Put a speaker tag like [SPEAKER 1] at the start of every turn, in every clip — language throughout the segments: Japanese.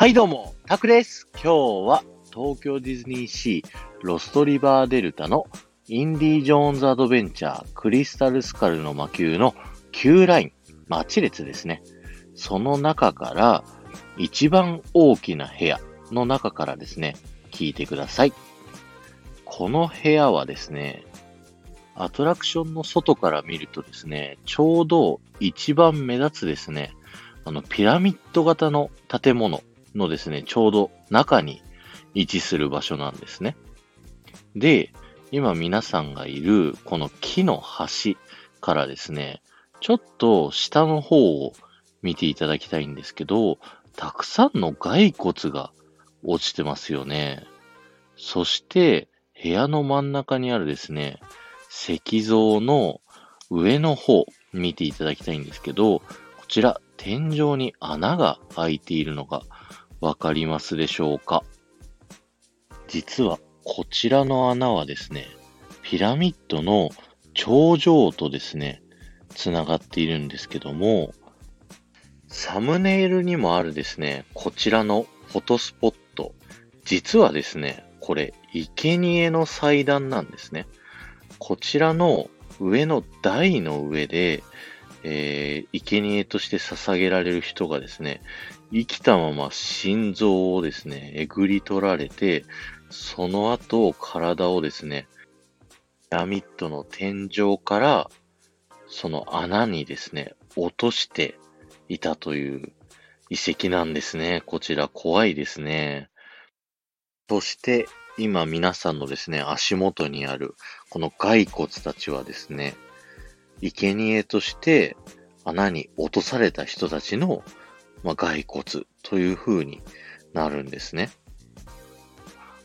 [SPEAKER 1] はいどうも、タクです。今日は東京ディズニーシーロストリバーデルタのインディ・ジョーンズ・アドベンチャークリスタル・スカルの魔球の9ライン、マチ列ですね。その中から一番大きな部屋の中からですね、聞いてください。この部屋はですね、アトラクションの外から見るとですね、ちょうど一番目立つですね、あの、ピラミッド型の建物のですね、ちょうど中に位置する場所なんですね。で、今皆さんがいるこの木の端からですね、ちょっと下の方を見ていただきたいんですけど、たくさんの骸骨が落ちてますよね。そして、部屋の真ん中にあるですね、石像の上の方見ていただきたいんですけど、こちら天井に穴が開いているのがわかりますでしょうか？実はこちらの穴はですね、ピラミッドの頂上とですね、つながっているんですけども、サムネイルにもあるですね、こちらのフォトスポット、実はですね、これ、生贄の祭壇なんですね。こちらの上の台の上で、えー、生贄として捧げられる人がですね、生きたまま心臓をですね、えぐり取られて、その後体をですね、ピラミッドの天井から、その穴にですね、落としていたという遺跡なんですね。こちら怖いですね。そして、今皆さんのですね、足元にある、この骸骨たちはですね、生贄として穴に落とされた人たちの、まあ、骸骨という風になるんですね。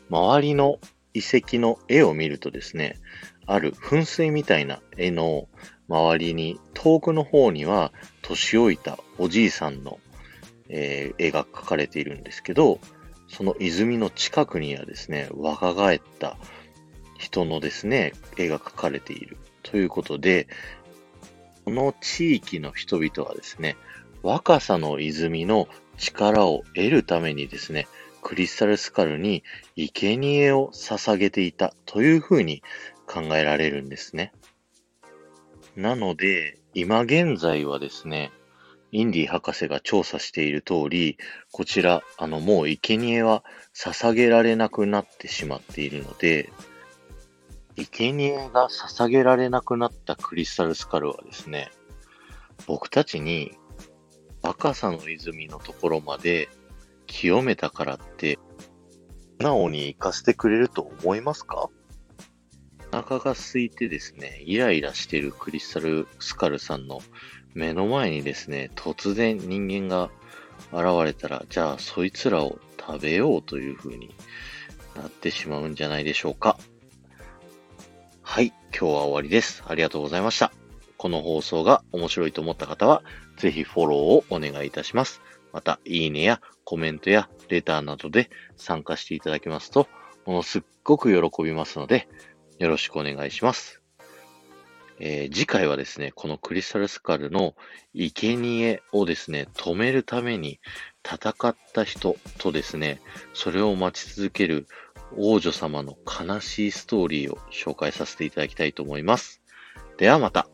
[SPEAKER 1] 周りの遺跡の絵を見るとですね、ある噴水みたいな絵の周りに遠くの方には年老いたおじいさんの、えー絵が描かれているんですけど、その泉の近くにはですね、若返った人のですね、絵が描かれているということで、この地域の人々はですね、若さの泉の力を得るためにですね、クリスタルスカルに生贄を捧げていたというふうに考えられるんですね。なので、今現在はですね、インディ博士が調査している通り、こちら、あの、もう生贄は捧げられなくなってしまっているので、生贄が捧げられなくなったクリスタルスカルはですね、僕たちに若さの泉のところまで清めたからって、素直に行かせてくれると思いますか？お腹が空いてですね、イライラしてるクリスタルスカルさんの目の前にですね、突然人間が現れたら、じゃあそいつらを食べようという風になってしまうんじゃないでしょうか。今日は終わりです。ありがとうございました。この放送が面白いと思った方は、ぜひフォローをお願いいたします。また、いいねやコメントやレターなどで参加していただけますと、ものすっごく喜びますので、よろしくお願いします。えー次回はですね、このクリスタルスカルの生贄をですね、止めるために戦った人とですね、それを待ち続ける王女様の悲しいストーリーを紹介させていただきたいと思います。ではまた。